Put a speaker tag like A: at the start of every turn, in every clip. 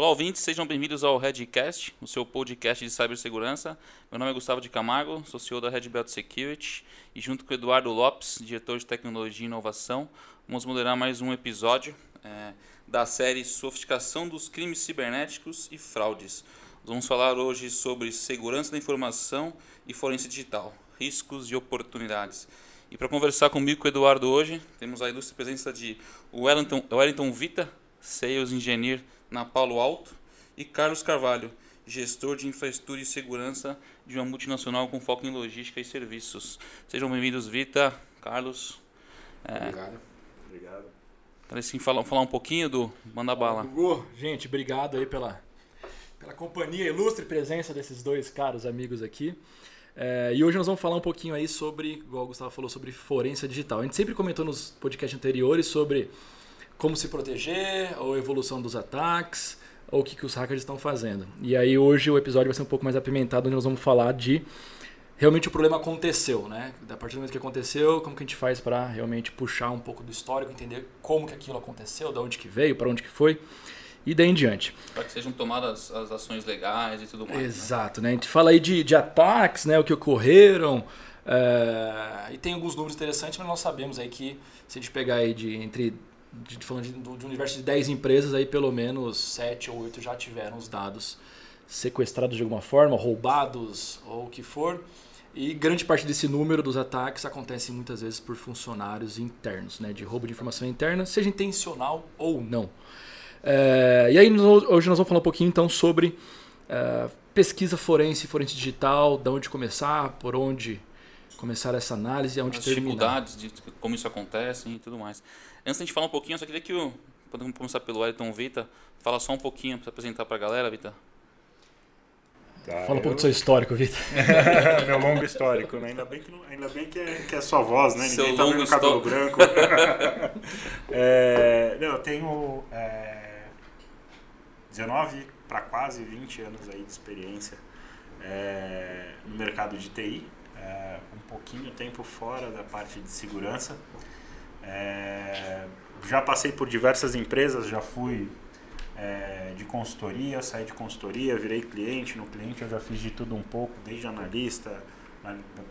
A: Olá, ouvintes, sejam bem-vindos ao Redcast, o seu podcast de cibersegurança. Meu nome é Gustavo de Camargo, sou CEO da Red Belt Security e junto com o Eduardo Lopes, diretor de tecnologia e inovação, vamos moderar mais um episódio é, da série Sofisticação dos Crimes Cibernéticos e Fraudes. Vamos falar hoje sobre segurança da informação e forense digital, riscos e oportunidades. E para conversar comigo com o Eduardo hoje, temos a ilustre presença de Wellington, Wellington Vita, Sales Engineer na Palo Alto, e Carlos Carvalho, gestor de infraestrutura e segurança de uma multinacional com foco em logística e serviços. Sejam bem-vindos, Vita, Carlos.
B: É, obrigado.
C: Obrigado.
A: Para assim falar, falar um pouquinho do Manda Bala.
B: Hugo, gente, obrigado aí pela, pela companhia, ilustre presença desses dois caros amigos aqui. É, e hoje nós vamos falar um pouquinho aí sobre, igual o Gustavo falou, sobre forense digital. A gente sempre comentou nos podcasts anteriores sobre como se proteger, ou evolução dos ataques, ou o que, que os hackers estão fazendo. E aí hoje o episódio vai ser um pouco mais apimentado, onde nós vamos falar de realmente o problema aconteceu, né? A partir do momento que aconteceu, como que a gente faz para realmente puxar um pouco do histórico, entender como que aquilo aconteceu, de onde que veio, para onde que foi e daí em diante.
A: Para que sejam tomadas as ações legais e tudo mais. Né?
B: Exato, né? né? A gente fala aí de, de ataques, né? O que ocorreram. É... e tem alguns números interessantes, mas nós sabemos aí que se a gente pegar aí de entre de, falando de, de um universo de 10 empresas, aí pelo menos 7 ou 8 já tiveram os dados sequestrados de alguma forma, roubados ou o que for. E grande parte desse número dos ataques acontece muitas vezes por funcionários internos, né, de roubo de informação interna, seja intencional ou não. É, e aí hoje nós vamos falar um pouquinho então sobre é, pesquisa forense, forense digital, de onde começar, por onde começar essa análise, aonde
A: As
B: terminar.
A: dificuldades de como isso acontece e tudo mais. Antes de a gente falar um pouquinho, eu só queria que o. Podemos começar pelo Wellington Vita. Fala só um pouquinho para apresentar para a galera, Vita.
B: Tá, Fala um eu... pouco do seu histórico, Vitor.
C: Meu longo histórico, né? Ainda bem que, não, ainda bem que, é, que é sua voz, né?
A: Seu
C: Ninguém tá vendo cabelo branco. é, não, eu tenho é, 19 para quase 20 anos aí de experiência é, no mercado de TI. É, um pouquinho tempo fora da parte de segurança. É, já passei por diversas empresas, já fui é, de consultoria, saí de consultoria, virei cliente. No cliente eu já fiz de tudo um pouco, desde analista,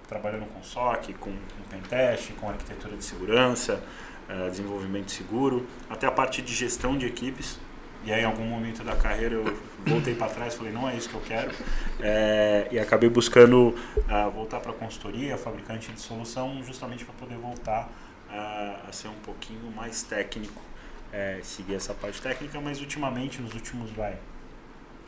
C: trabalhando com SOC, com, com pentest, com arquitetura de segurança, é, desenvolvimento seguro, até a parte de gestão de equipes. E aí, em algum momento da carreira, eu voltei para trás falei: não é isso que eu quero. É, e acabei buscando uh, voltar para a consultoria, fabricante de solução, justamente para poder voltar uh, a ser um pouquinho mais técnico é, seguir essa parte técnica, mas ultimamente, nos últimos vai,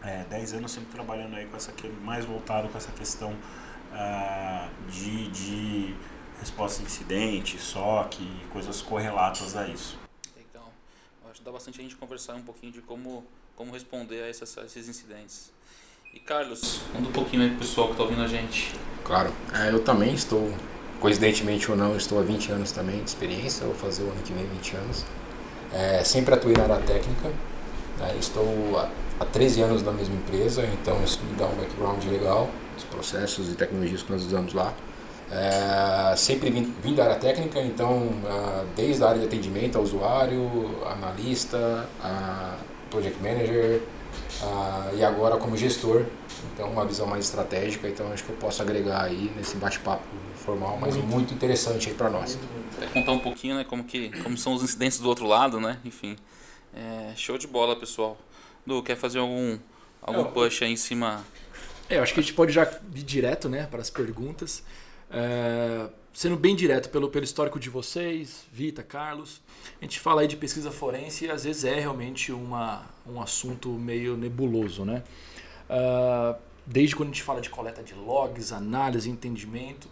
C: é, 10 anos, sempre trabalhando aí com essa mais voltado com essa questão uh, de, de resposta a incidente, SOC e coisas correlatas a isso.
A: Então, acho que dá bastante a gente conversar um pouquinho de como, como responder a esses, a esses incidentes. E Carlos, manda um pouquinho aí pro pessoal que está ouvindo a gente.
D: Claro, é, eu também estou, coincidentemente ou não, estou há 20 anos também de experiência, vou fazer o ano que vem 20 anos. É, sempre atuei na área técnica. Né? Estou há, há 13 anos na mesma empresa, então isso me dá um background legal dos processos e tecnologias que nós usamos lá. É, sempre vim, vim, da área técnica, então uh, desde a área de atendimento ao usuário, analista, project manager uh, e agora como gestor, então uma visão mais estratégica, então acho que eu posso agregar aí nesse bate-papo formal, mas muito, muito interessante aí para nós.
A: É contar um pouquinho, né, como que como são os incidentes do outro lado, né? Enfim, é, show de bola, pessoal. Du, quer fazer algum algum push aí em cima?
B: É, eu acho que a gente pode já ir direto, né, para as perguntas. É, sendo bem direto pelo, pelo histórico de vocês, Vita, Carlos, a gente fala aí de pesquisa forense e às vezes é realmente uma, um assunto meio nebuloso, né? Uh, desde quando a gente fala de coleta de logs, análise, entendimento,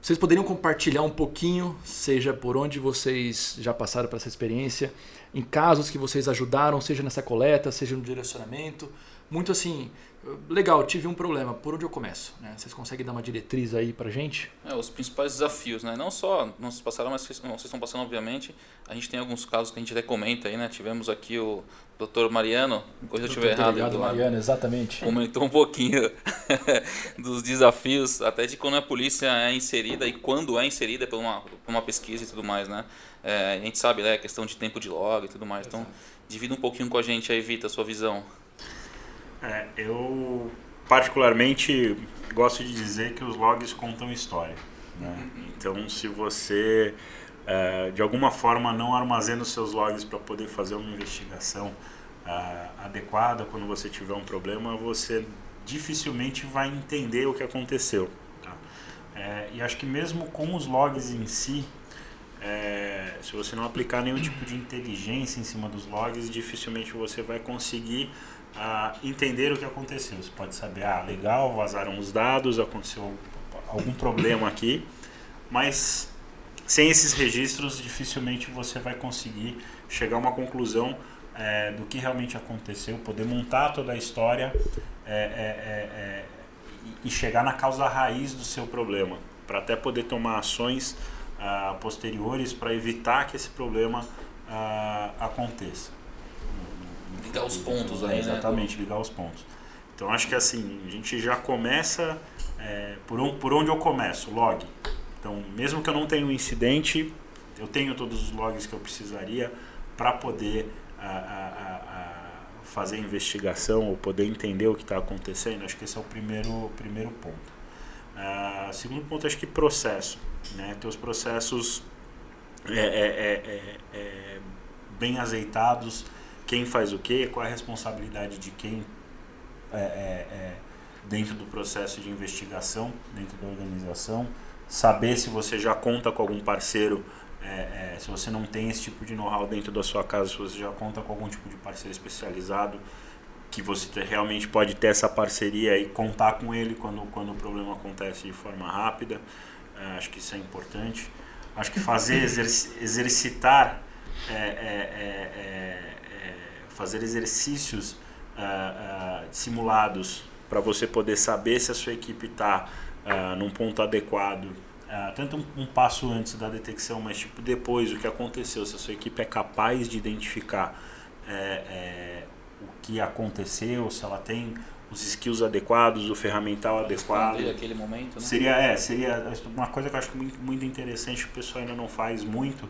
B: vocês poderiam compartilhar um pouquinho, seja por onde vocês já passaram para essa experiência, em casos que vocês ajudaram, seja nessa coleta, seja no direcionamento. Muito assim, legal, tive um problema, por onde eu começo? Né? Vocês conseguem dar uma diretriz aí para gente?
A: É, os principais desafios, né? Não só vocês passaram, mas vocês, vocês estão passando, obviamente. A gente tem alguns casos que a gente até comenta aí, né? Tivemos aqui o Dr. Mariano, coisa eu estiver errado.
B: Obrigado, Mariano, exatamente.
A: Comentou um pouquinho dos desafios, até de quando a polícia é inserida e quando é inserida por uma, por uma pesquisa e tudo mais, né? É, a gente sabe, né? A questão de tempo de log e tudo mais. Então, divida um pouquinho com a gente aí, Vita, a sua visão.
C: É, eu particularmente gosto de dizer que os logs contam história. Né? Então, se você é, de alguma forma não armazena os seus logs para poder fazer uma investigação é, adequada quando você tiver um problema, você dificilmente vai entender o que aconteceu. Tá? É, e acho que mesmo com os logs em si, é, se você não aplicar nenhum tipo de inteligência em cima dos logs, dificilmente você vai conseguir a entender o que aconteceu. Você pode saber, ah, legal, vazaram os dados, aconteceu algum problema aqui, mas sem esses registros dificilmente você vai conseguir chegar a uma conclusão é, do que realmente aconteceu, poder montar toda a história é, é, é, é e chegar na causa raiz do seu problema, para até poder tomar ações ah, posteriores para evitar que esse problema ah, aconteça
A: ligar os pontos aí,
C: é, Exatamente, né? ligar os pontos. Então acho que assim, a gente já começa é, por, um, por onde eu começo, log. Então, mesmo que eu não tenha um incidente, eu tenho todos os logs que eu precisaria para poder a, a, a, fazer investigação ou poder entender o que está acontecendo. Acho que esse é o primeiro, primeiro ponto. Uh, segundo ponto, acho que processo. Né? Ter os processos é, é, é, bem azeitados quem faz o quê, qual é a responsabilidade de quem é, é, é, dentro do processo de investigação, dentro da organização, saber se você já conta com algum parceiro, é, se você não tem esse tipo de know-how dentro da sua casa, se você já conta com algum tipo de parceiro especializado, que você realmente pode ter essa parceria e contar com ele quando, quando o problema acontece de forma rápida. Acho que isso é importante. Acho que fazer, exercitar é, é, é, fazer exercícios uh, uh, simulados para você poder saber se a sua equipe está uh, num ponto adequado, tanto um, um, passo antes da detecção, mas tipo depois o que aconteceu, se a sua equipe é capaz de identificar é, é, o que aconteceu, se ela tem os skills adequados, o ferramental adequado.
A: aquele momento, né?
C: Seria, é, seria uma coisa que eu acho muito, muito interessante que o pessoal ainda não faz muito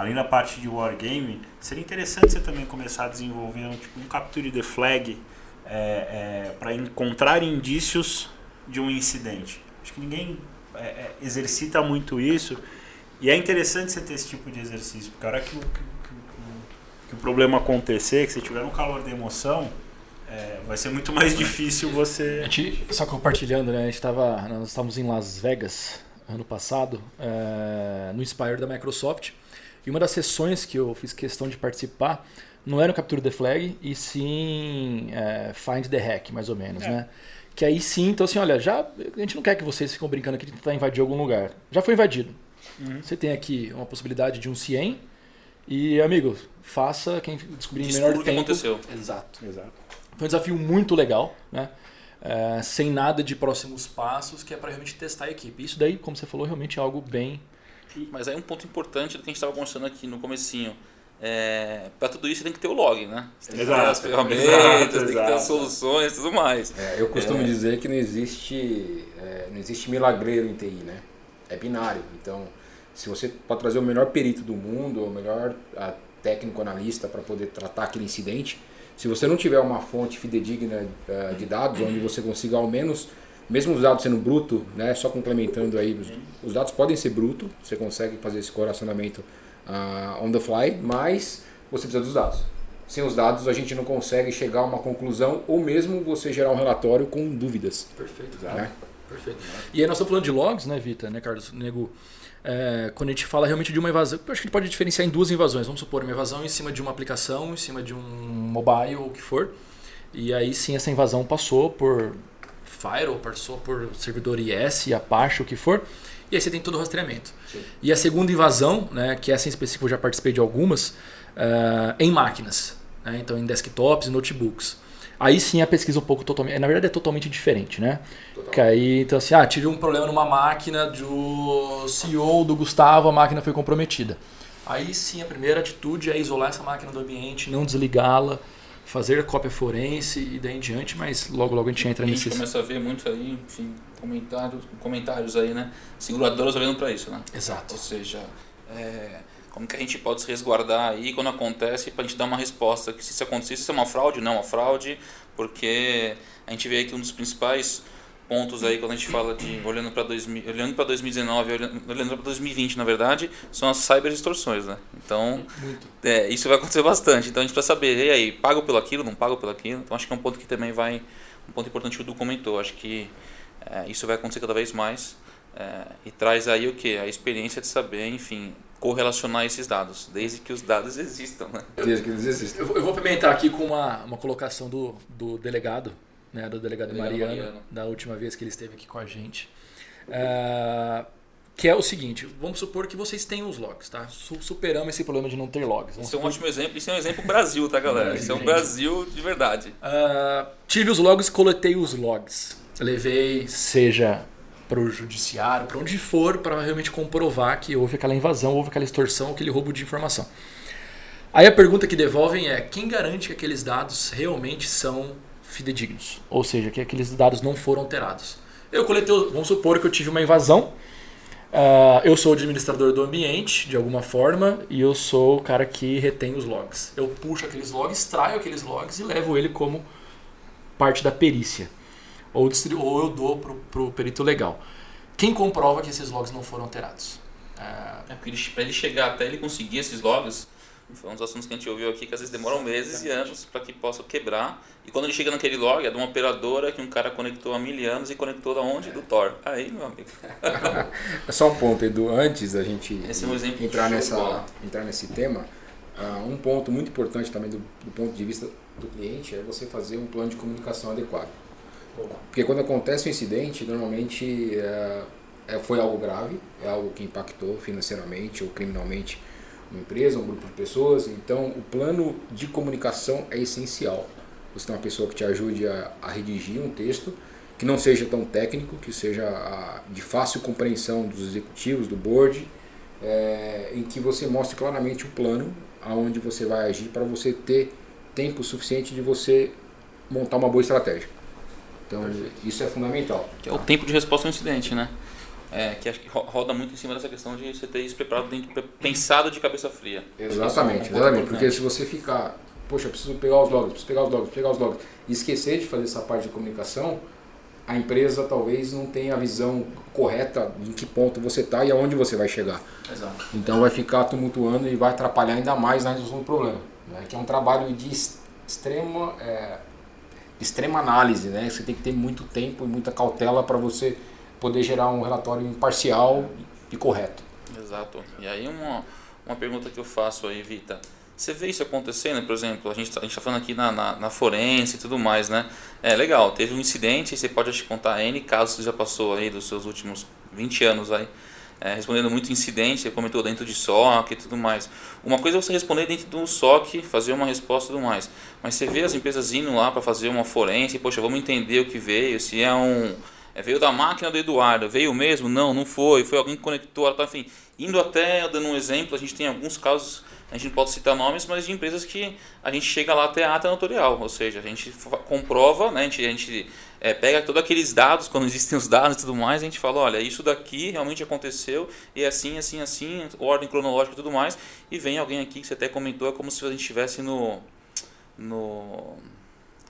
C: além da parte de wargame, seria interessante você também começar a desenvolver um, tipo, um capture the flag é, é, para encontrar indícios de um incidente. Acho que ninguém é, é, exercita muito isso e é interessante você ter esse tipo de exercício, porque a hora que o, que, que, que o problema acontecer, que você tiver um calor de emoção, é, vai ser muito mais difícil você.
B: Gente, só compartilhando, né? A gente tava, nós estávamos em Las Vegas ano passado, é, no Inspire da Microsoft. E uma das sessões que eu fiz questão de participar não era o Capture the Flag, e sim é, Find the Hack, mais ou menos, é. né? Que aí sim, então assim, olha, já a gente não quer que vocês fiquem brincando aqui de tentar invadir algum lugar. Já foi invadido. Uhum. Você tem aqui uma possibilidade de um CIEM e, amigo, faça quem descobrir em menor tempo. que
A: aconteceu.
B: Exato. Exato. Foi um desafio muito legal, né? É, sem nada de próximos passos, que é para realmente testar a equipe. Isso daí, como você falou, realmente é algo bem
A: mas aí um ponto importante do que a gente estava conversando aqui no comecinho. É, para tudo isso você tem que ter o log, né? Você tem que ter as ferramentas, exato, tem que ter as soluções e tudo mais.
D: É, eu costumo é. dizer que não existe, é, não existe milagreiro em TI, né? É binário. Então, se você pode trazer o melhor perito do mundo, o melhor a, técnico analista para poder tratar aquele incidente, se você não tiver uma fonte fidedigna uh, de dados, onde você consiga ao menos mesmo os dados sendo bruto, né, só complementando aí, os, os dados podem ser bruto, você consegue fazer esse correlacionamento uh, on the fly, mas você precisa dos dados. Sem os dados a gente não consegue chegar a uma conclusão ou mesmo você gerar um relatório com dúvidas.
B: Perfeito, né? Perfeito. E aí nós estamos falando de logs, né, Vita, né, Carlos? Nego, é, quando a gente fala realmente de uma invasão, eu acho que a gente pode diferenciar em duas invasões. Vamos supor, uma invasão em cima de uma aplicação, em cima de um mobile ou o que for. E aí sim essa invasão passou por Firewall, passou por servidor IS, Apache, o que for. E aí você tem todo o rastreamento. Sim. E a segunda invasão, né, que essa em específico eu já participei de algumas, uh, em máquinas. Né, então em desktops e notebooks. Aí sim a pesquisa um pouco totalmente. Na verdade é totalmente diferente, né? Total. Que aí, então assim, ah, tive um problema numa máquina do CEO do Gustavo, a máquina foi comprometida. Aí sim a primeira atitude é isolar essa máquina do ambiente, não desligá-la fazer cópia forense e daí em diante, mas logo logo a gente entra
A: nisso. A gente começa a ver muito aí, enfim, comentários, comentários aí, né? Seguradoras olhando para isso, né?
B: Exato.
A: Ou seja, é, Como que a gente pode se resguardar aí quando acontece para a gente dar uma resposta que se isso acontecer, isso é uma fraude, não é uma fraude, porque a gente vê que um dos principais pontos aí quando a gente fala de olhando para olhando para 2019 olhando, olhando para 2020 na verdade são as cyber extorsões né? Então é, isso vai acontecer bastante. Então a gente precisa saber e aí pago pelo aquilo não pago pelo aquilo? Então acho que é um ponto que também vai um ponto importante que o Du comentou. Acho que é, isso vai acontecer cada vez mais é, e traz aí o que a experiência de saber enfim correlacionar esses dados desde que os dados existam né?
B: Desde que eles existam. Eu, eu vou pimentar aqui com uma, uma colocação do, do delegado né, do delegado, delegado Mariano, Mariano, da última vez que ele esteve aqui com a gente. Uh, que é o seguinte, vamos supor que vocês têm os logs, tá? Superamos esse problema de não ter logs.
A: Vamos isso é um ótimo exemplo, isso é um exemplo Brasil, tá galera? isso é um Brasil de verdade.
B: Uh, tive os logs, coletei os logs. Levei, seja para o judiciário, para onde for, para realmente comprovar que houve aquela invasão, houve aquela extorsão, aquele roubo de informação. Aí a pergunta que devolvem é: quem garante que aqueles dados realmente são fidedignos, ou seja, que aqueles dados não foram alterados. Eu coletei, vamos supor que eu tive uma invasão, uh, eu sou o administrador do ambiente, de alguma forma, e eu sou o cara que retém os logs. Eu puxo aqueles logs, extraio aqueles logs e levo ele como parte da perícia. Ou, ou eu dou para o perito legal. Quem comprova que esses logs não foram alterados?
A: Uh, é porque para ele chegar até ele conseguir esses logs, foi um dos assuntos que a gente ouviu aqui que às vezes demoram meses e anos para que possa quebrar. E quando ele chega naquele log, é de uma operadora que um cara conectou há mil anos e conectou da onde? Do Tor. Aí, meu amigo.
D: é só um ponto, Edu. Antes da gente
A: Esse é um exemplo
D: entrar, nessa, entrar nesse tema, uh, um ponto muito importante também do, do ponto de vista do cliente é você fazer um plano de comunicação adequado. Porque quando acontece um incidente, normalmente é, é, foi algo grave, é algo que impactou financeiramente ou criminalmente uma empresa, um grupo de pessoas. Então, o plano de comunicação é essencial. Você tem uma pessoa que te ajude a, a redigir um texto que não seja tão técnico, que seja a, de fácil compreensão dos executivos, do board, é, em que você mostre claramente o plano aonde você vai agir para você ter tempo suficiente de você montar uma boa estratégia. Então, Perfeito. isso é fundamental.
A: Que é o tempo de resposta ao incidente, né? É, que acho que roda muito em cima dessa questão de você ter isso preparado dentro, pensado de cabeça fria.
D: Exatamente, exatamente. Porque se você ficar, poxa, preciso pegar os logs, preciso pegar os logs, pegar os logs, e esquecer de fazer essa parte de comunicação, a empresa talvez não tenha a visão correta em que ponto você está e aonde você vai chegar.
A: Exato.
D: Então vai ficar tumultuando e vai atrapalhar ainda mais na resolução do problema. Né? Que é um trabalho de extrema, é, extrema análise, né? Você tem que ter muito tempo e muita cautela para você poder gerar um relatório imparcial e correto.
A: Exato. E aí uma, uma pergunta que eu faço aí, Vita. Você vê isso acontecendo, por exemplo, a gente está tá falando aqui na, na, na, forense e tudo mais, né? É legal, teve um incidente, você pode te contar N casos que já passou aí dos seus últimos 20 anos aí, é, respondendo muito incidente, você comentou dentro de SOC e tudo mais. Uma coisa é você responder dentro do SOC, fazer uma resposta e tudo mais, mas você vê as empresas indo lá para fazer uma forense, poxa, vamos entender o que veio, se é um é, veio da máquina do Eduardo, veio mesmo? Não, não foi, foi alguém que conectou, tá, enfim, indo até, dando um exemplo, a gente tem alguns casos, a gente não pode citar nomes, mas de empresas que a gente chega lá até a ata notorial, ou seja, a gente comprova, né, a gente, a gente é, pega todos aqueles dados, quando existem os dados e tudo mais, a gente fala, olha, isso daqui realmente aconteceu, e assim, assim, assim, ordem cronológica e tudo mais, e vem alguém aqui que você até comentou, é como se a gente estivesse no... no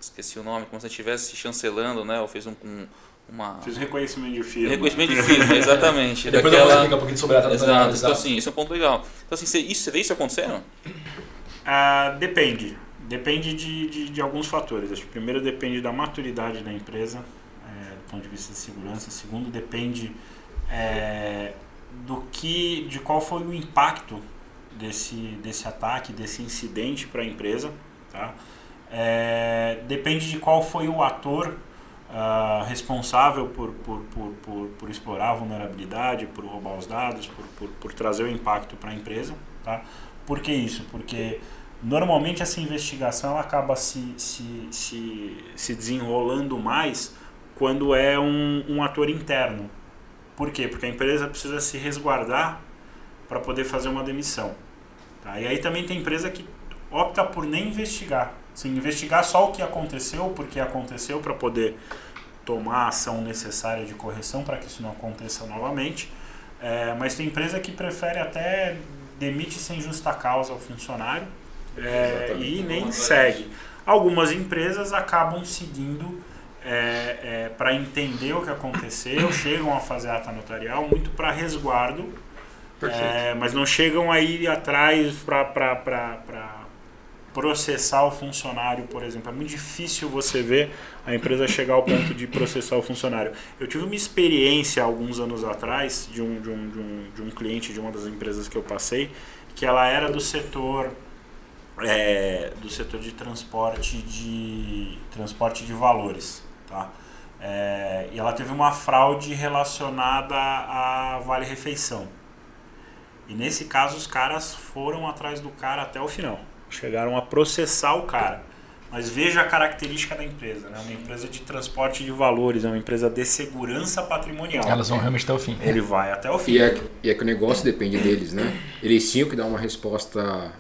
A: esqueci o nome, como se a gente estivesse chancelando, né, ou fez um, um uma...
C: Fiz reconhecimento de firma.
A: Reconhecimento de firma, exatamente.
B: Depois Daquela... eu vou explicar um pouquinho sobre a
A: Exato. Então, assim, isso é um ponto legal. Então, assim, você, isso, você vê isso acontecendo?
C: Ah, depende. Depende de, de, de, alguns fatores. Acho que primeiro depende da maturidade da empresa, é, do ponto de vista de segurança. Segundo, depende é, do que, de qual foi o impacto desse, desse ataque, desse incidente para a empresa. Tá? É, depende de qual foi o ator uh, responsável por, por, por, por, por explorar a vulnerabilidade, por roubar os dados, por, por, por trazer o impacto para a empresa. Tá? Por que isso? Porque normalmente essa investigação ela acaba se, se, se, se desenrolando mais quando é um, um ator interno. Por quê? Porque a empresa precisa se resguardar para poder fazer uma demissão. Tá? E aí também tem empresa que opta por nem investigar. Sim, investigar só o que aconteceu, porque aconteceu, para poder tomar a ação necessária de correção para que isso não aconteça novamente. É, mas tem empresa que prefere até demite sem justa causa o funcionário é, e nem segue. Algumas empresas acabam seguindo é, é, para entender o que aconteceu, chegam a fazer ata notarial muito para resguardo, é, mas não chegam aí atrás para processar o funcionário, por exemplo. É muito difícil você ver a empresa chegar ao ponto de processar o funcionário. Eu tive uma experiência alguns anos atrás de um, de um, de um, de um cliente de uma das empresas que eu passei, que ela era do setor é, do setor de transporte de transporte de valores, tá? É, e ela teve uma fraude relacionada a vale refeição. E nesse caso os caras foram atrás do cara até o final, chegaram a processar o cara. Mas veja a característica da empresa, né? Uma empresa de transporte de valores, é uma empresa de segurança patrimonial.
B: Elas vão realmente até o fim.
C: Ele vai até o fim.
D: E é, que- e é que o negócio depende deles, né? Eles tinham que dar uma resposta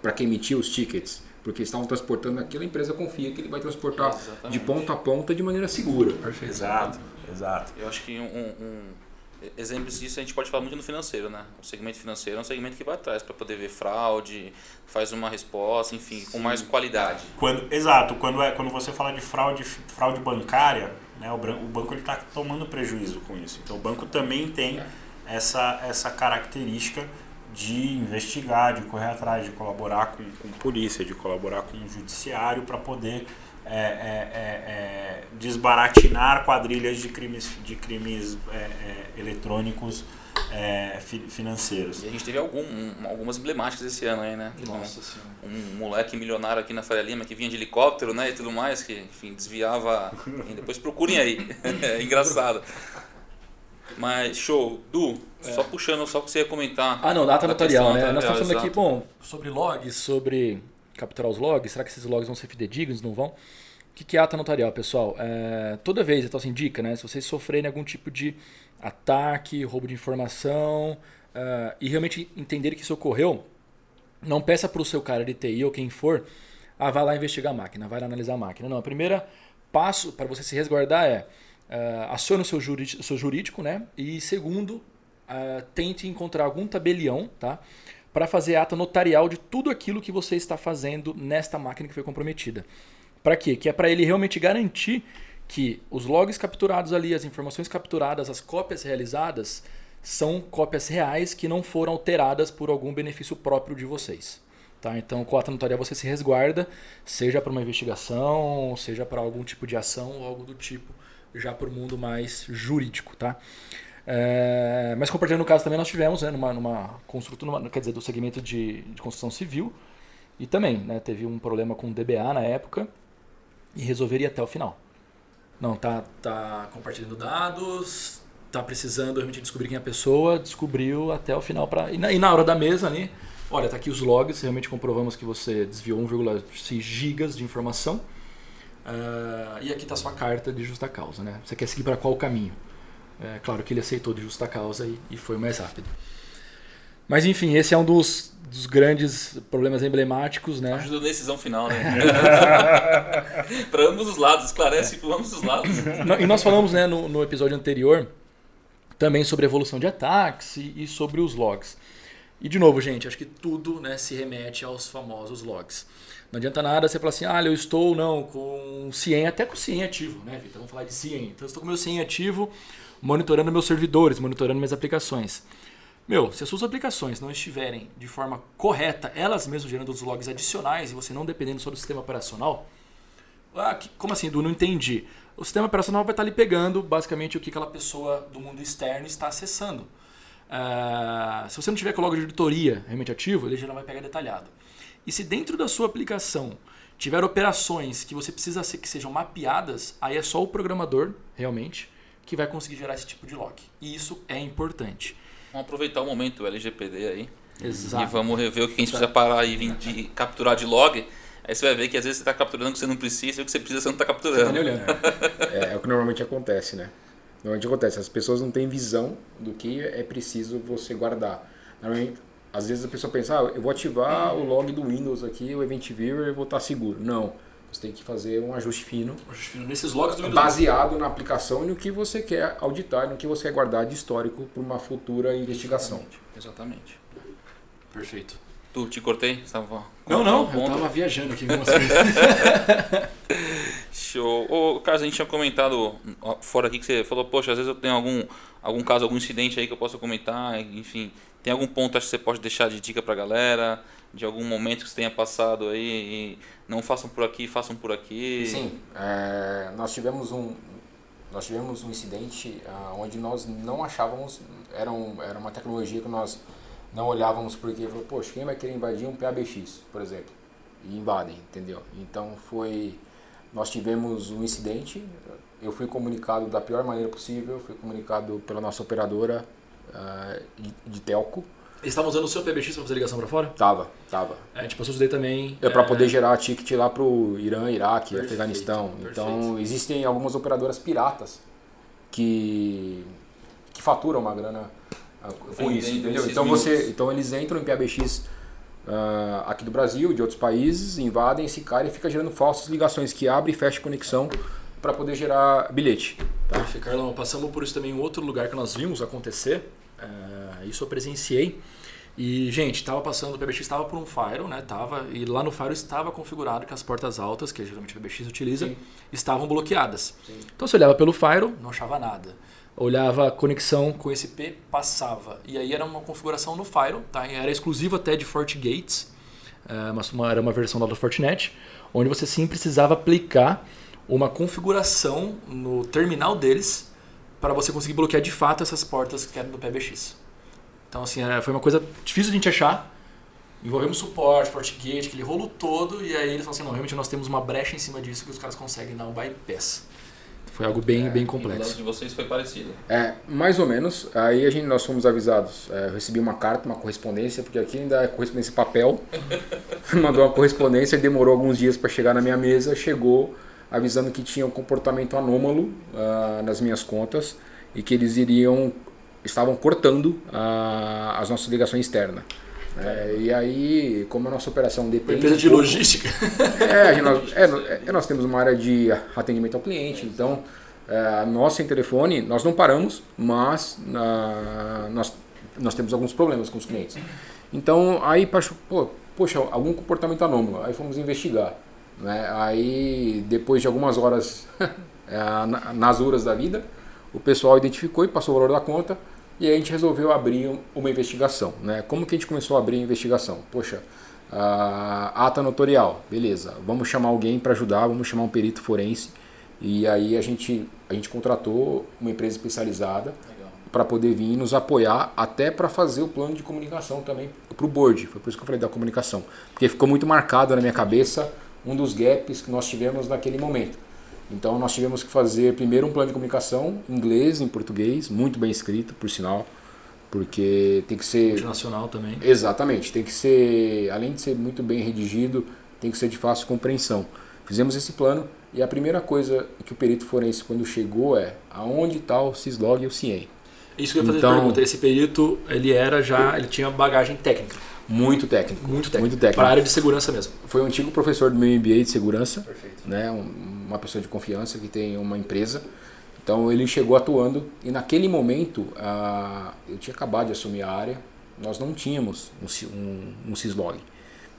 D: para quem emitiu os tickets, porque eles estavam transportando aquilo, a empresa confia que ele vai transportar
A: Exatamente.
D: de ponta a ponta de maneira segura.
B: Perfeito.
C: Exato, exato.
A: Eu acho que um, um exemplos disso a gente pode falar muito no financeiro, né? O segmento financeiro é um segmento que vai atrás para poder ver fraude, faz uma resposta, enfim, com mais qualidade.
C: Quando, exato, quando, é, quando você fala de fraude, fraude bancária, né, o, o banco está tomando prejuízo com isso. Então o banco também tem essa, essa característica de investigar, de correr atrás, de colaborar com, com polícia, de colaborar com o judiciário para poder é, é, é, é, desbaratinar quadrilhas de crimes, de crimes é, é, eletrônicos é, fi- financeiros.
A: E a gente teve algum, um- algumas emblemáticas esse ano aí, né?
B: Nossa senhora.
A: um moleque milionário aqui na Faria Lima que vinha de helicóptero, né, e tudo mais, que, enfim, desviava. e depois procurem aí. é engraçado. Mas show, Du, só puxando só que você ia comentar.
B: Ah, não, data
A: da
B: notarial, né? Nós estamos falando aqui, bom, sobre logs, sobre capturar os logs. Será que esses logs vão ser fidedignos? Não vão? O que que é ata notarial, pessoal? É, toda vez, então assim, dica, né? Se vocês sofrerem algum tipo de ataque, roubo de informação é, e realmente entenderem que isso ocorreu, não peça para o seu cara de TI ou quem for, ah, vai lá investigar a máquina, vai lá analisar a máquina. Não, o primeiro passo para você se resguardar é uh, acione o seu jurídico, o seu jurídico né? E segundo, uh, tente encontrar algum tabelião, tá? Para fazer ata notarial de tudo aquilo que você está fazendo nesta máquina que foi comprometida. Para quê? Que é para ele realmente garantir que os logs capturados ali, as informações capturadas, as cópias realizadas são cópias reais que não foram alteradas por algum benefício próprio de vocês. Tá? Então, com a ata notarial você se resguarda, seja para uma investigação, seja para algum tipo de ação ou algo do tipo, já para o mundo mais jurídico. Tá? É, mas compartilhando o caso também nós tivemos né, numa, numa numa, quer dizer, do segmento de, de construção civil, e também né, teve um problema com o DBA na época e resolveria até o final. Não, tá, tá compartilhando dados, tá precisando realmente descobrir quem é a pessoa, descobriu até o final. Pra, e, na, e na hora da mesa ali, olha, tá aqui os logs, realmente comprovamos que você desviou 1,6 gigas de informação. Uh, e aqui está sua carta de justa causa, né? Você quer seguir para qual caminho? É claro que ele aceitou de justa causa e, e foi mais rápido. Mas enfim, esse é um dos, dos grandes problemas emblemáticos, né?
A: Ajuda na decisão final, né? para ambos os lados, esclarece para ambos os lados.
B: E nós falamos né, no, no episódio anterior também sobre a evolução de ataques e, e, sobre os logs. E de novo, gente, acho que tudo né, se remete aos famosos logs. Não adianta nada você falar assim, ah, eu estou não com CIEM, até com CIEM ativo, né, Vitor? Vamos falar de CIEM. Então, eu estou com meu CIEM ativo, monitorando meus servidores, monitorando minhas aplicações. Meu, se as suas aplicações não estiverem de forma correta, elas mesmas gerando os logs adicionais e você não dependendo só do sistema operacional, ah, que, como assim, Edu? Não entendi. O sistema operacional vai estar ali pegando basicamente o que aquela pessoa do mundo externo está acessando. Uh, se você não tiver com o log de auditoria realmente ativo, ele já não vai pegar detalhado. E se dentro da sua aplicação tiver operações que você precisa que sejam mapeadas, aí é só o programador, realmente, que vai conseguir gerar esse tipo de log. E isso é importante.
A: Vamos aproveitar o momento LGPD aí.
B: Exato.
A: E vamos rever o que a gente precisa parar e vir de capturar de log. Aí você vai ver que às vezes você está capturando o que você não precisa e o que você precisa você não está capturando.
B: Você tá olhando.
D: É, é o que normalmente acontece, né? Normalmente acontece, as pessoas não têm visão do que é preciso você guardar. Normalmente, às vezes a pessoa pensa, ah, eu vou ativar o log do Windows aqui, o Event Viewer, eu vou estar seguro. Não. Você tem que fazer um ajuste fino.
B: Um ajuste fino nesses logs do
D: Baseado na aplicação e no que você quer auditar, no que você quer guardar de histórico para uma futura investigação.
A: Exatamente.
B: Perfeito.
A: Tu te cortei? Você tava
B: não, não, eu tava viajando aqui.
A: Show. Ô, Carlos, a gente tinha comentado fora aqui que você falou, poxa, às vezes eu tenho algum, algum caso, algum incidente aí que eu posso comentar, enfim. Tem algum ponto acho que você pode deixar de dica pra galera? De algum momento que você tenha passado aí não façam por aqui, façam por aqui?
D: Sim, é, nós tivemos um nós tivemos um incidente uh, onde nós não achávamos, era, um, era uma tecnologia que nós não olhávamos porque falou, poxa, quem vai querer invadir um PABX, por exemplo? E invadem, entendeu? Então foi nós tivemos um incidente, eu fui comunicado da pior maneira possível, fui comunicado pela nossa operadora uh, de telco.
B: Eles estavam usando o seu PBX para fazer ligação para fora?
D: Tava, tava.
B: É, a gente passou isso daí também.
D: É, para poder gerar ticket lá pro Irã, Iraque, perfeito, Afeganistão. Perfeito. Então, existem algumas operadoras piratas que, que faturam uma grana ah, com isso, entendeu? Então, você, então, eles entram em PBX uh, aqui do Brasil, de outros países, invadem esse cara e fica gerando falsas ligações que abre e fecha conexão para poder gerar bilhete.
B: Tá? Carlão, passamos por isso também em outro lugar que nós vimos acontecer. Uh, isso eu presenciei. E, gente, estava passando, o PBX estava por um Firewall, né? Tava, e lá no Firewall estava configurado que as portas altas, que geralmente o PBX utiliza, Sim. estavam bloqueadas. Sim. Então você olhava pelo Firewall, não achava nada. Olhava a conexão com esse IP, passava. E aí era uma configuração no Firewall, tá? era exclusiva até de FortiGates, uh, uma, era uma versão da do Fortinet, onde você sim precisava aplicar uma configuração no terminal deles para você conseguir bloquear de fato essas portas que eram do PBX. Então, assim, é, foi uma coisa difícil de a gente achar. Envolvemos suporte, FortiGate, aquele rolo todo, e aí eles falaram assim, não, realmente nós temos uma brecha em cima disso que os caras conseguem dar um bypass. Foi algo bem, é, bem complexo.
A: O de vocês foi parecido.
D: É, mais ou menos. Aí a gente, nós fomos avisados. É, eu recebi uma carta, uma correspondência, porque aqui ainda é correspondência papel. Mandou uma correspondência, demorou alguns dias para chegar na minha mesa. Chegou avisando que tinha um comportamento anômalo uh, nas minhas contas e que eles iriam estavam cortando uh, as nossas ligações externas. É, e aí, como a nossa operação depende. Uma
B: empresa de pouco, logística.
D: É, nós, é, é, nós temos uma área de atendimento ao cliente, então é, nós sem telefone, nós não paramos, mas uh, nós, nós temos alguns problemas com os clientes. Então aí, pô, poxa, algum comportamento anômalo, aí fomos investigar. Né? Aí, depois de algumas horas é, nas horas da vida, o pessoal identificou e passou o valor da conta e aí a gente resolveu abrir uma investigação. Né? Como que a gente começou a abrir a investigação? Poxa, a ata notorial, beleza, vamos chamar alguém para ajudar, vamos chamar um perito forense e aí a gente, a gente contratou uma empresa especializada para poder vir nos apoiar até para fazer o plano de comunicação também para o board. Foi por isso que eu falei da comunicação, porque ficou muito marcado na minha cabeça um dos gaps que nós tivemos naquele momento. Então nós tivemos que fazer primeiro um plano de comunicação em inglês, em português, muito bem escrito, por sinal, porque tem que ser
B: multinacional também.
D: Exatamente, tem que ser, além de ser muito bem redigido, tem que ser de fácil compreensão. Fizemos esse plano e a primeira coisa que o perito forense quando chegou é aonde está o Syslog e o CIEM.
B: Isso que eu ia fazer então, pergunta. Esse perito, ele era já, ele tinha bagagem técnica.
D: Muito técnico.
B: Muito técnico. Muito técnico. Para a área de segurança mesmo.
D: Foi um antigo professor do meu MBA de segurança. Perfeito. Né, uma pessoa de confiança que tem uma empresa. Então ele chegou atuando e naquele momento ah, eu tinha acabado de assumir a área, nós não tínhamos um, um, um syslog.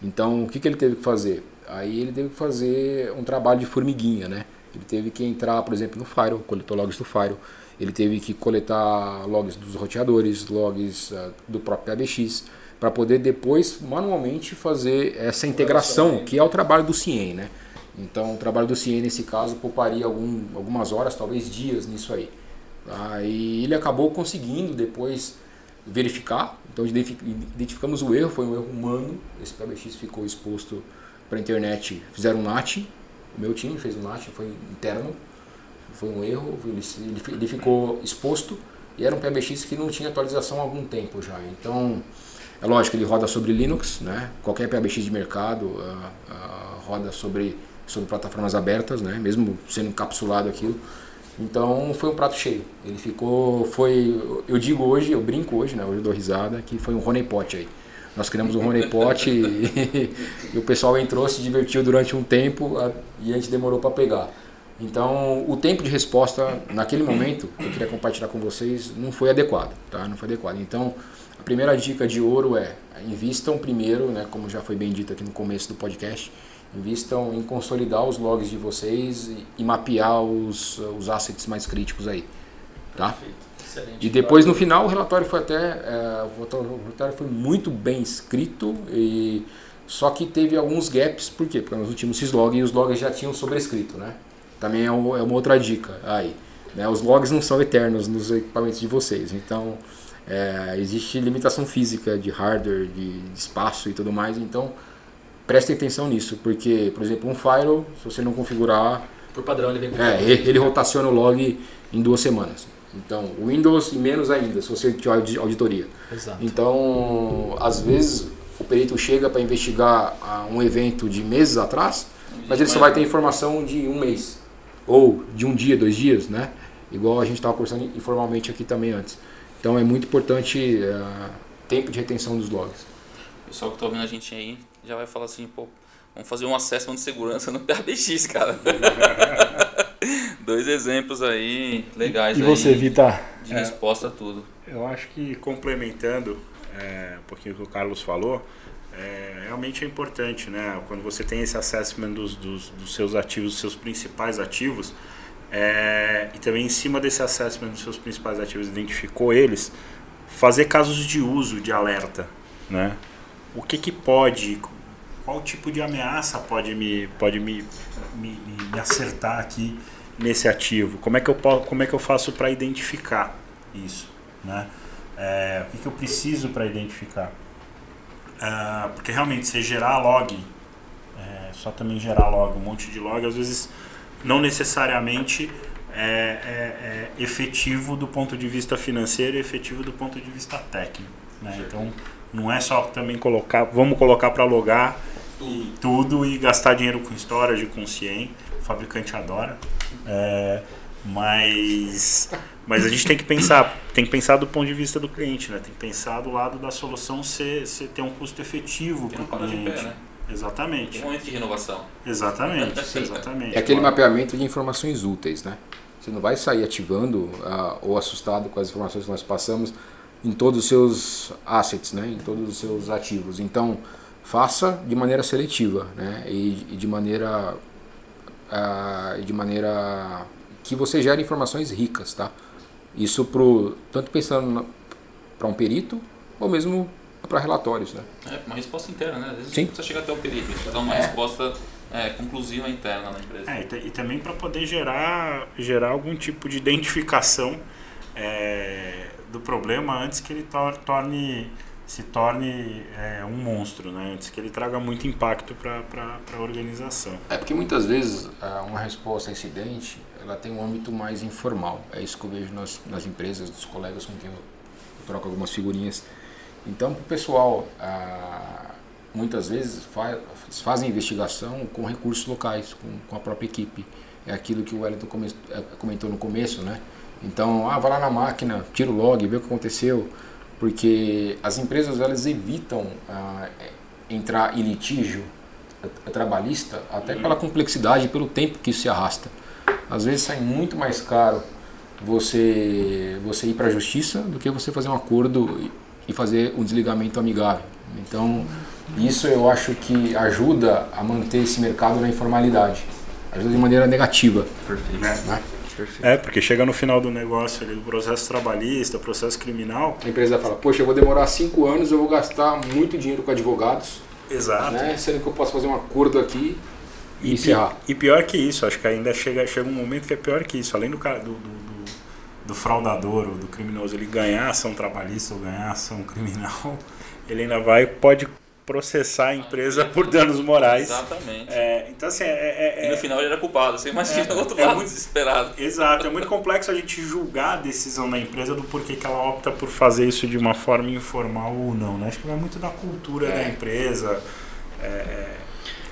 D: Então o que, que ele teve que fazer? Aí ele teve que fazer um trabalho de formiguinha, né? Ele teve que entrar, por exemplo, no Firewall, coletou logs do Firewall. Ele teve que coletar logs dos roteadores, logs uh, do próprio PBX para poder depois manualmente fazer essa integração, que é o trabalho do CIEM, né? Então, o trabalho do CIEM nesse caso pouparia algum, algumas horas, talvez dias nisso aí. E ele acabou conseguindo depois verificar, então identificamos o erro, foi um erro humano, esse PBX ficou exposto para a internet, fizeram um NAT, o meu time fez um NAT, foi interno, foi um erro, ele ficou exposto e era um PBX que não tinha atualização há algum tempo já. Então, é lógico, ele roda sobre Linux, né? qualquer PBX de mercado uh, uh, roda sobre, sobre plataformas abertas, né? mesmo sendo encapsulado aquilo. Então foi um prato cheio. Ele ficou, foi, eu digo hoje, eu brinco hoje, né? hoje eu dou risada, que foi um honeypot aí. Nós criamos um honeypot e, e, o pessoal entrou, se divertiu durante um tempo a, e a gente demorou para pegar. Então, o tempo de resposta naquele momento, que eu queria compartilhar com vocês, não foi adequado, tá? Não foi adequado. Então, a primeira dica de ouro é invistam primeiro, né, como já foi bem dito aqui no começo do podcast, invistam em consolidar os logs de vocês e, e mapear os, os assets mais críticos aí, tá? E depois no final o relatório foi até é, o relatório foi muito bem escrito e só que teve alguns gaps, por quê? Porque nós não tínhamos esses logs e os logs já tinham sobrescrito, né? Também é, uma outra dica aí. Né? Os logs não são eternos nos equipamentos de vocês, então é, existe limitação física de hardware, de, espaço e tudo mais, então prestem atenção nisso, porque, por exemplo, um firewall, se você não configurar...
B: Por padrão ele vem com
D: é, ele, ele rotaciona o log em duas semanas. Então, Windows e menos ainda, se você tiver auditoria.
B: Exato.
D: Então, às vezes, o perito chega para investigar ah, um evento de meses atrás, mas ele só vai ter informação de um mês ou de um dia, dois dias, né? Igual a gente estava conversando informalmente aqui também antes. Então é muito importante uh, tempo de retenção dos logs.
A: O pessoal que está ouvindo a gente aí já vai falar assim, pô, vamos fazer um assessment de segurança no PABX, cara. Dois exemplos aí legais.
B: E você, Vita?
A: De é, resposta a tudo.
C: Eu acho que complementando é, um pouquinho o que o Carlos falou, é, realmente é importante, né? Quando você tem esse assessment dos, dos, dos seus ativos, dos seus principais ativos, é, e também em cima desse assessment dos seus principais ativos, identificou eles, fazer casos de uso de alerta, né? O que que pode, qual tipo de ameaça pode me, pode me, me, me acertar aqui nesse ativo? Como é que eu, como é que eu faço para identificar isso, né? É, o que, que eu preciso para identificar? Uh, porque realmente você gerar log, é, só também gerar log, um monte de log, às vezes não necessariamente é, é, é efetivo do ponto de vista financeiro e efetivo do ponto de vista técnico. Né? Então não é só também colocar, vamos colocar para logar e tudo e gastar dinheiro com storage, com CIEM, o fabricante adora. É, mas mas a gente tem que pensar, tem que pensar do ponto de vista do cliente, né? Tem que pensar do lado da solução ser, ser ter um custo efetivo para o cliente. Pé, né? Exatamente.
A: Um momento de renovação.
C: Exatamente, exatamente.
D: É aquele mapeamento de informações úteis, né? Você não vai sair ativando uh, ou assustado com as informações que nós passamos em todos os seus assets, né? Em todos os seus ativos. Então, faça de maneira seletiva, né? E, e de maneira uh, de maneira que você gere informações ricas, tá? Isso pro, tanto pensando para um perito ou mesmo para relatórios. Né?
A: É, uma resposta interna, né? Às vezes
D: Sim.
A: não precisa chegar até o perito, precisa dar uma é. resposta é, conclusiva interna na empresa.
C: É, e, e, também para poder gerar, gerar algum tipo de identificação é, do problema antes que ele tor torne se torne é, um monstro, né? antes que ele traga muito impacto para a organização.
D: É porque muitas vezes uma resposta a incidente ela tem um âmbito mais informal. É isso que eu vejo nas, nas empresas, dos colegas com quem eu troco algumas figurinhas. Então, o pessoal, ah, muitas vezes faz, fazem investigação com recursos locais, com, com a própria equipe. É aquilo que o Wellington é, comentou no começo, né? Então, ah, vai lá na máquina, tira o log, vê o que aconteceu, porque as empresas elas evitam ah, entrar em litígio trabalhista até pela complexidade e pelo tempo que isso se arrasta. Às vezes sai muito mais caro você você ir para a justiça do que você fazer um acordo e fazer um desligamento amigável. Então, isso eu acho que ajuda a manter esse mercado na informalidade. Ajuda de maneira negativa.
C: Perfeito. Né? Perfeito. É, porque chega no final do negócio ali, o processo trabalhista, o processo criminal.
D: A empresa fala, poxa, eu vou demorar cinco anos, eu vou gastar muito dinheiro com advogados.
C: Exato.
D: Né? Sendo que eu posso fazer um acordo aqui e, e
C: encerrar. E pior que isso, acho que ainda chega, chega um momento que é pior que isso. Além do, do, do do fraudador ou do criminoso ele ganhar ação trabalhista ou ganhar ação criminal, ele ainda vai pode processar a empresa por danos morais.
A: Exatamente.
C: É, então, assim, é,
A: é, e no final ele era culpado. Você imagina é, o outro é lado muito, desesperado.
C: Exato. É muito complexo a gente julgar a decisão da empresa do porquê que ela opta por fazer isso de uma forma informal ou não. Né? Acho que vai muito da cultura da empresa.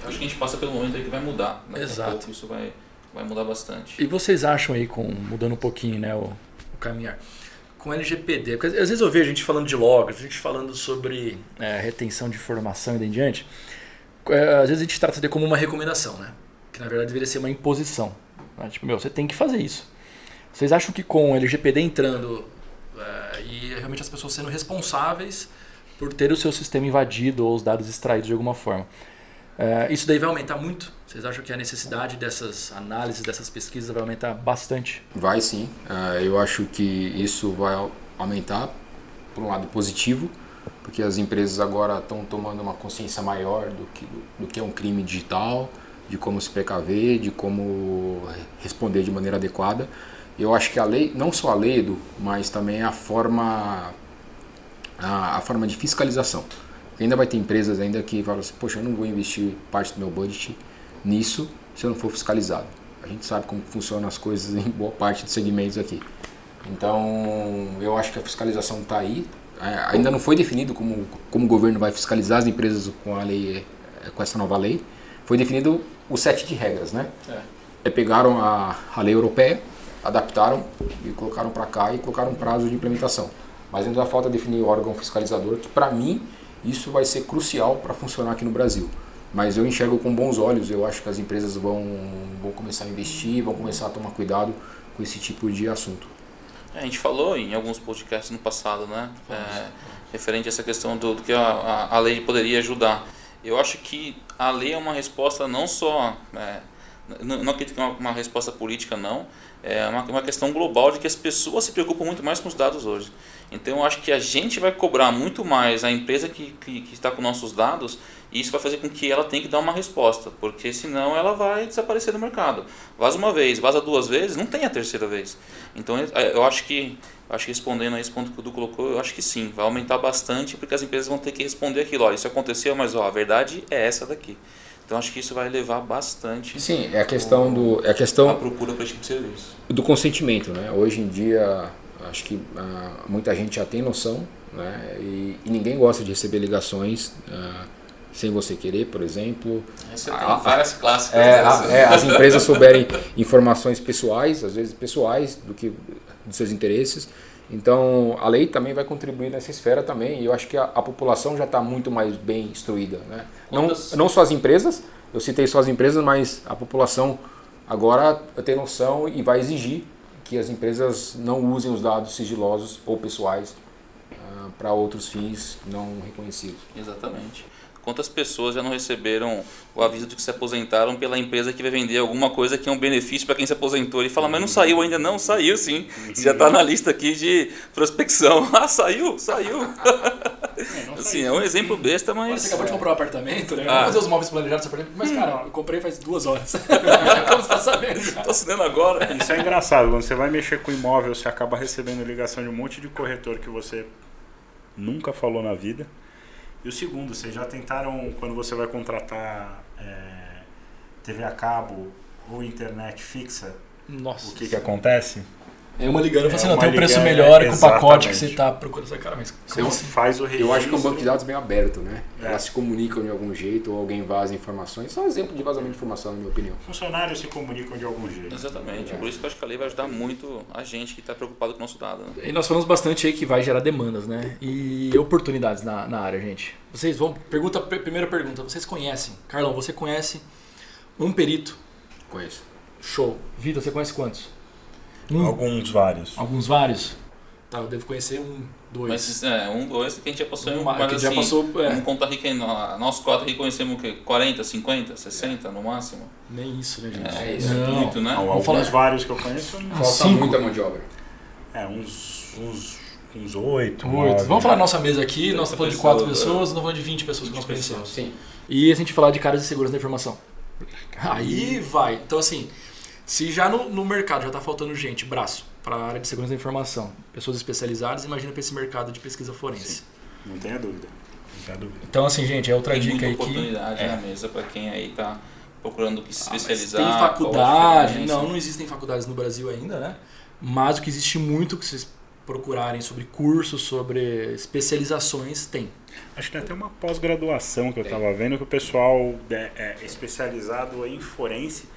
A: Acho que a gente passa pelo momento aí que vai mudar.
B: Exato.
A: Pouco, isso vai, vai mudar bastante.
B: E vocês acham aí, com mudando um pouquinho né, o, o caminhar, com LGPD, porque às vezes eu vejo a gente falando de logs, a gente falando sobre é, retenção de informação e daí em diante, é, às vezes a gente trata de como uma recomendação, né? Que na verdade deveria ser uma imposição. Né? Tipo, meu, você tem que fazer isso. Vocês acham que com o LGPD entrando é, e realmente as pessoas sendo responsáveis por ter o seu sistema invadido ou os dados extraídos de alguma forma, é, isso daí vai aumentar muito? Vocês acham que a necessidade dessas análises, dessas pesquisas vai aumentar bastante?
D: Vai sim. Uh, eu acho que isso vai aumentar por um lado positivo, porque as empresas agora estão tomando uma consciência maior do que, do, do que é um crime digital, de como se precaver, de como responder de maneira adequada. Eu acho que a lei, não só a lei, Edu, mas também a forma, a, a forma de fiscalização. Ainda vai ter empresas ainda que falam assim, poxa, eu não vou investir parte do meu budget nisso se eu não for fiscalizado. A gente sabe como funcionam as coisas em boa parte dos segmentos aqui. Então, eu acho que a fiscalização está aí. É, ainda não foi definido como, como o governo vai fiscalizar as empresas com a lei, é, com essa nova lei. Foi definido o set de regras, né? É. é pegaram a, a lei europeia, adaptaram e colocaram para cá e colocaram um prazo de implementação. Mas ainda falta definir o órgão fiscalizador, que para mim isso vai ser crucial para funcionar aqui no Brasil. Mas eu enxergo com bons olhos, eu acho que as empresas vão, vão começar a investir, vão começar a tomar cuidado com esse tipo de assunto.
A: É, a gente falou em alguns podcasts no passado, né? É, referente a essa questão do, do que a, a, lei poderia ajudar. Eu acho que a lei é uma resposta não só. É, não, não acredito que é uma, uma resposta política, não. É uma, uma questão global de que as pessoas se preocupam muito mais com os dados hoje. Então eu acho que a gente vai cobrar muito mais a empresa que, que, que está com nossos dados e isso vai fazer com que ela tenha que dar uma resposta, porque senão ela vai desaparecer do mercado. Vaza uma vez, vaza duas vezes, não tem a terceira vez. Então eu acho que, acho que respondendo a esse ponto que o Du colocou, eu acho que sim, vai aumentar bastante porque as empresas vão ter que responder aquilo. Olha, isso aconteceu, mas ó, a verdade é essa daqui. Então acho que isso vai levar bastante.
D: Sim, é a questão do é a questão
A: a procura para esse tipo de serviço.
D: Do consentimento, né? Hoje em dia acho que ah, muita gente já tem noção, né? E, e, ninguém gosta de receber ligações ah, sem você querer, por exemplo.
A: Você tem a, várias clássicas.
D: É, a, é, as empresas souberem informações pessoais, às vezes pessoais, do que dos seus interesses. Então, a lei também vai contribuir nessa esfera também, e eu acho que a, a população já está muito mais bem instruída. Né? Não, não só as empresas, eu citei só as empresas, mas a população agora tem noção e vai exigir que as empresas não usem os dados sigilosos ou pessoais uh, para outros fins não reconhecidos.
A: Exatamente. Quantas pessoas já não receberam o aviso de que se aposentaram pela empresa que vai vender alguma coisa que é um benefício para quem se aposentou? Ele fala, mas não saiu ainda? Não, saiu sim. Já está na lista aqui de prospecção. Ah, saiu, saiu. É, assim, é um exemplo besta, mas.
B: Você acabou de comprar um apartamento, né? Ah. Vamos fazer os móveis planejados Mas, cara, eu comprei faz duas horas. Como você tá sabendo?
A: Estou assinando agora.
C: Isso é engraçado. Quando você vai mexer com imóvel, você acaba recebendo ligação de um monte de corretor que você nunca falou na vida. E o segundo, vocês já tentaram, quando você vai contratar é, TV a cabo ou internet fixa,
B: Nossa.
C: o que, que acontece?
B: É uma ligando e fala assim, não, tem um preço melhor é, com o pacote que você está procurando. Cara, mas
C: você assim? faz o registro.
D: Eu acho que é um banco de dados bem aberto, né? É. Elas se comunicam de algum jeito ou alguém vaza informações. Isso é um exemplo de vazamento de informação, na minha opinião.
C: Funcionários se comunicam de algum jeito.
A: Exatamente. É. Por isso que eu acho que a lei vai ajudar muito a gente que está preocupado com o nosso dado. Né?
B: E nós falamos bastante aí que vai gerar demandas, né? E oportunidades na, na área, gente. Vocês vão... Pergunta, primeira pergunta. Vocês conhecem? Carlão, você conhece um perito?
D: Conheço.
B: Show. Vitor, você conhece quantos?
C: Um, Alguns vários.
B: Alguns vários? Tá, eu devo conhecer um, dois.
A: Mas é, um, dois que a gente já passou em um,
B: mas,
A: assim,
B: já passou, é.
A: um conta aqui, nós quatro aqui conhecemos o quê? 40, 50, 60 no máximo?
B: Nem isso, né, gente?
A: É, isso não. é muito, né?
C: Não, alguns falar... vários que eu conheço.
D: Falta Cinco. muita mão de obra.
C: É, uns, uns, uns oito.
B: Oito. Vamos falar nossa mesa aqui, nós estamos falando de quatro pessoas, nós falando de 20 pessoas 20 que nós conhecemos. Sim. E a gente falar de caras de segurança da informação. Aí vai. Então, assim, se já no, no mercado já está faltando gente, braço, para a área de segurança da informação, pessoas especializadas, imagina para esse mercado de pesquisa forense. Sim.
C: Não tenha dúvida. Não tenha dúvida.
B: Então, assim, gente, é outra
A: Tem
B: dica aí
A: que. oportunidade
B: é.
A: na mesa para quem aí está procurando que se especializar.
B: Ah, tem faculdade. Não, não existem faculdades no Brasil ainda, né? Mas o que existe muito que vocês procurarem sobre cursos, sobre especializações, tem.
C: Acho que tem até uma pós-graduação que eu estava vendo que o pessoal é, é especializado em forense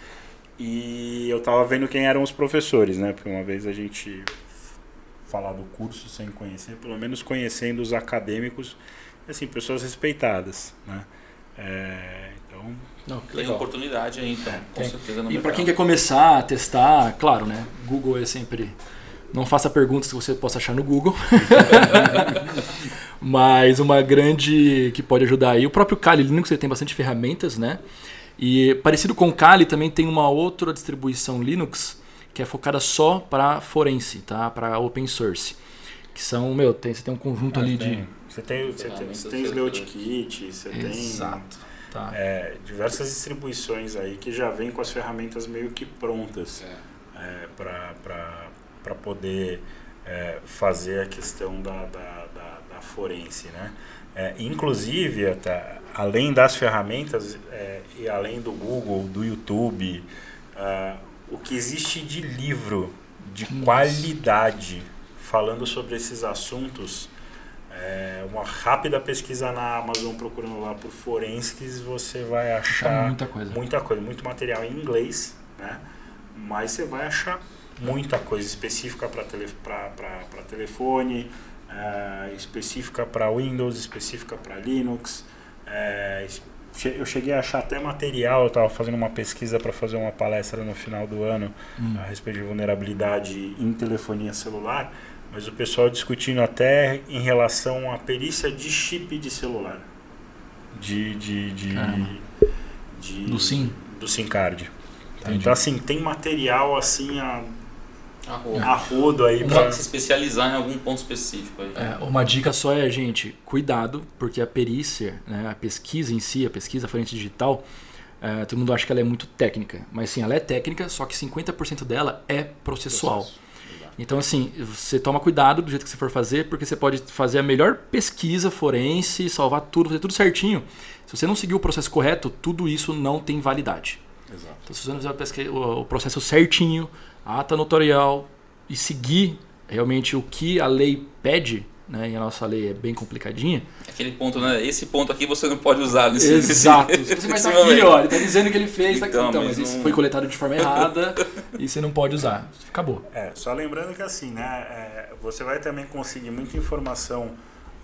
C: e eu tava vendo quem eram os professores, né? Porque uma vez a gente falar do curso sem conhecer, pelo menos conhecendo os acadêmicos, assim, pessoas respeitadas, né? É, então,
A: Não, tem oportunidade aí, então, com
B: tem.
A: certeza no
B: E para quem quer começar a testar, claro, né? Google é sempre. Não faça perguntas que você possa achar no Google. Mas uma grande que pode ajudar aí. O próprio Kali Linux ele tem bastante ferramentas, né? E parecido com o Kali também tem uma outra distribuição Linux que é focada só para forense, tá? Para open source. Que são, meu, tem, você tem um conjunto ali de.
C: Você tem, você tem, você tem
A: seguras.
C: Kit, você
B: Exato. Tá.
C: tem é, diversas distribuições aí que já vêm com as ferramentas meio que prontas é, para poder é, fazer a questão da, da, da, da forense, né? É, inclusive, até, além das ferramentas é, e além do Google, do YouTube, ah, o que existe de livro de qualidade falando sobre esses assuntos, é, uma rápida pesquisa na Amazon procurando lá por forenses, você vai achar
B: muita coisa.
C: muita coisa, muito material em inglês, né? Mas você vai achar muita coisa específica para tele, pra- pra- pra telefone, eh, específica para Windows, específica para Linux. Che- eu cheguei a achar até material, eu estava fazendo uma pesquisa para fazer uma palestra no final do ano a respeito de vulnerabilidade em telefonia celular, mas o pessoal discutindo até em relação à perícia de chip de celular. De. de, de, de
B: Do SIM?
C: Do SIM card. Tá?
B: Entendi.
C: Então, assim, tem material assim a,
A: Arroba.
C: a rodo aí pra.
A: que se especializar em algum ponto específico aí.
B: É, uma dica só é, gente, cuidado, porque a perícia, né, a pesquisa em si, a pesquisa forense digital, é, todo mundo acha que ela é muito técnica. Mas sim, ela é técnica, só que 50% dela é processual. Então, assim, você toma cuidado do jeito que você for fazer, porque você pode fazer a melhor pesquisa forense, salvar tudo, fazer tudo certinho. Se você não seguir o processo correto, tudo isso não tem validade.
C: Exato.
B: Então, se você não fizer a o processo certinho, a ata notorial e seguir realmente o que a lei pede, né, e a nossa lei é bem complicadinha.
A: Aquele ponto, né? Esse ponto aqui você não pode usar nesse
B: Exato.
A: nesse-
B: Você vai estar aqui,
A: momento.
B: ó, ele tá dizendo que ele fez, tá aqui.
A: Então,
B: Então,
A: mas
B: mas isso
A: não-
B: foi coletado de forma errada e você não pode usar. Acabou.
C: É, só lembrando que assim, né, é, você vai também conseguir muita informação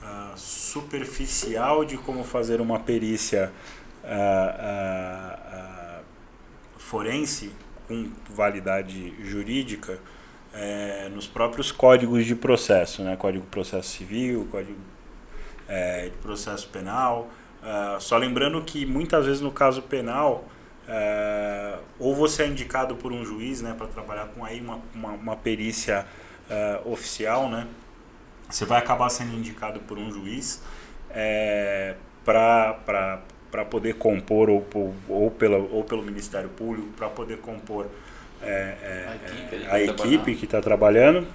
C: ah, superficial de como fazer uma perícia ah, ah, forense com validade jurídica é, nos próprios códigos de processo, né, Código de Processo Civil, Código é, de Processo Penal. Ah, só lembrando que muitas vezes no caso penal é, ou você é indicado por um juiz né, para trabalhar com aí uma, uma, uma perícia é, oficial, né? Você vai acabar sendo indicado por um juiz é, para poder compor, ou, ou, ou, pela, ou pelo Ministério Público, para poder compor é, é,
A: A equipe que
C: está trabalhando.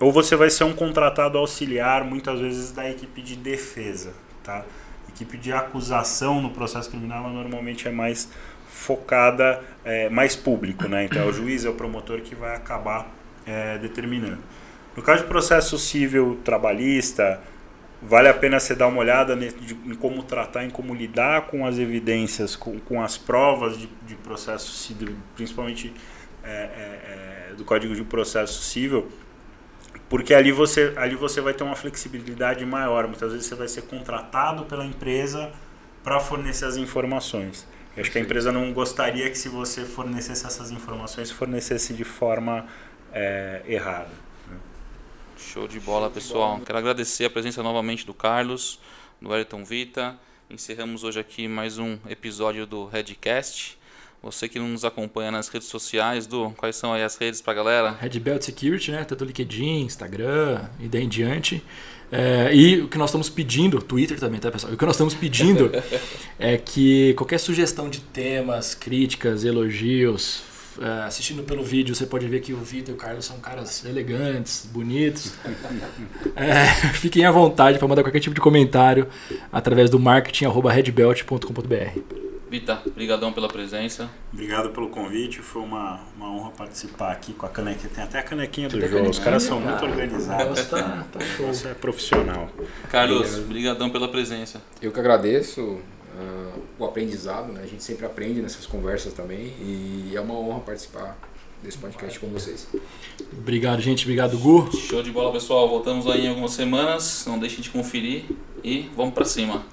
C: Ou você vai ser um contratado auxiliar, muitas vezes, da equipe de defesa. Tá? Equipe de acusação no processo criminal normalmente é mais focada, é, mais público. Né? Então, é o juiz, é o promotor que vai acabar é, determinando. No caso de processo civil trabalhista, vale a pena você dar uma olhada em como tratar, em como lidar com as evidências, com, com as provas de, de processo civil, principalmente é, é, é, do Código de Processo Civil, porque ali você, ali você vai ter uma flexibilidade maior. Muitas vezes você vai ser contratado pela empresa para fornecer as informações. Eu acho que a empresa não gostaria que se você fornecesse essas informações, fornecesse de forma é, errada.
A: Show de bola, pessoal. Quero agradecer a presença novamente do Carlos, do Ayrton Vita. Encerramos hoje aqui mais um episódio do Redcast. Você que não nos acompanha nas redes sociais, do quais são aí as redes pra galera?
B: Red Belt Security, né? Tanto LinkedIn, Instagram e daí em diante. É, e o que nós estamos pedindo, Twitter também, tá, pessoal? E o que nós estamos pedindo é que qualquer sugestão de temas, críticas, elogios, assistindo pelo vídeo, você pode ver que o Vitor e o Carlos são caras elegantes, bonitos. É, fiquem à vontade para mandar qualquer tipo de comentário através do marketing.redbelt.com.br.
A: Vita, brigadão pela presença.
C: Obrigado pelo convite, foi uma, uma honra participar aqui com a canequinha. Tem até a canequinha do
B: Tem
C: jogo, os caras são
B: cara.
C: muito organizados.
B: Nossa, tá- tá show.
C: Você é profissional.
A: Carlos, brigadão pela presença.
D: Eu que agradeço ah, o aprendizado, né? A gente sempre aprende nessas conversas também e é uma honra participar desse podcast com vocês.
B: Obrigado, gente. Obrigado, Gu.
A: Show de bola, pessoal. Voltamos aí em algumas semanas. Não deixem de conferir e vamos para cima.